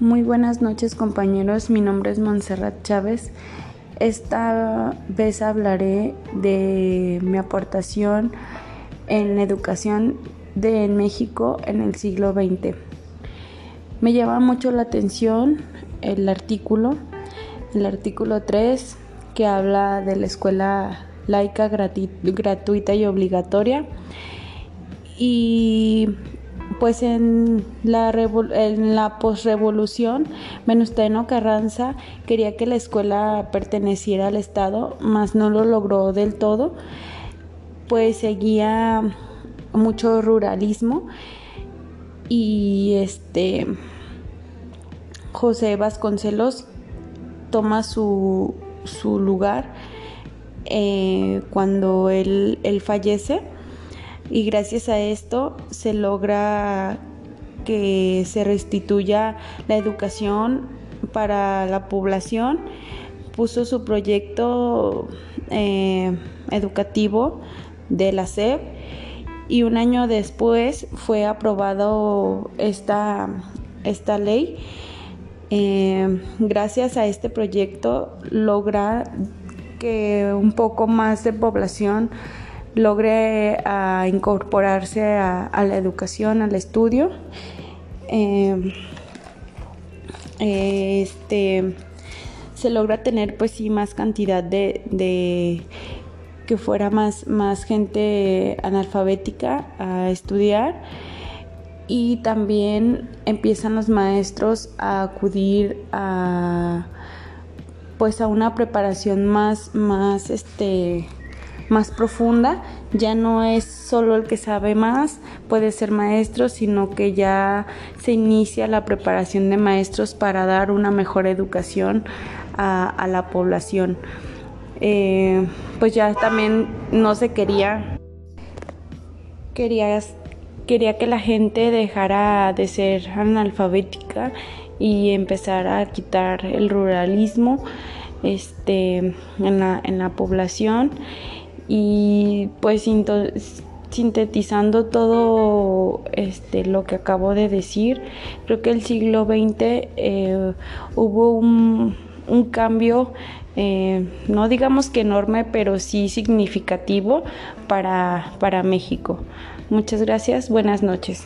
Muy buenas noches compañeros, mi nombre es Montserrat Chávez. Esta vez hablaré de mi aportación en la educación de México en el siglo XX. Me llama mucho la atención el artículo, el artículo 3, que habla de la escuela laica gratuita y obligatoria. Y pues en la, posrevolución, Venustiano Carranza quería que la escuela perteneciera al Estado, mas no lo logró del todo, pues seguía mucho ruralismo y este José Vasconcelos toma su, lugar eh, cuando él fallece y gracias a esto se logra que se restituya la educación para la población. Puso su proyecto eh, educativo de la SEP y un año después fue aprobado esta, esta ley. Eh, gracias a este proyecto logra que un poco más de población logre ah, incorporarse a, la educación, al estudio. Em, este se logra tener pues sí más cantidad de, que fuera más, más gente analfabética a estudiar y también empiezan los maestros a acudir a pues a una preparación más más este más profunda, ya no es solo el que sabe más, puede ser maestro, sino que ya se inicia la preparación de maestros para dar una mejor educación a, la población. Eh, pues ya también no se quería, quería, quería que la gente dejara de ser analfabética y empezara a quitar el ruralismo este, en, la, en la población y pues sintetizando todo este, lo que acabo de decir, creo que el siglo XX eh, hubo un, cambio, eh, no digamos que enorme, pero sí significativo para, para México. Muchas gracias, buenas noches.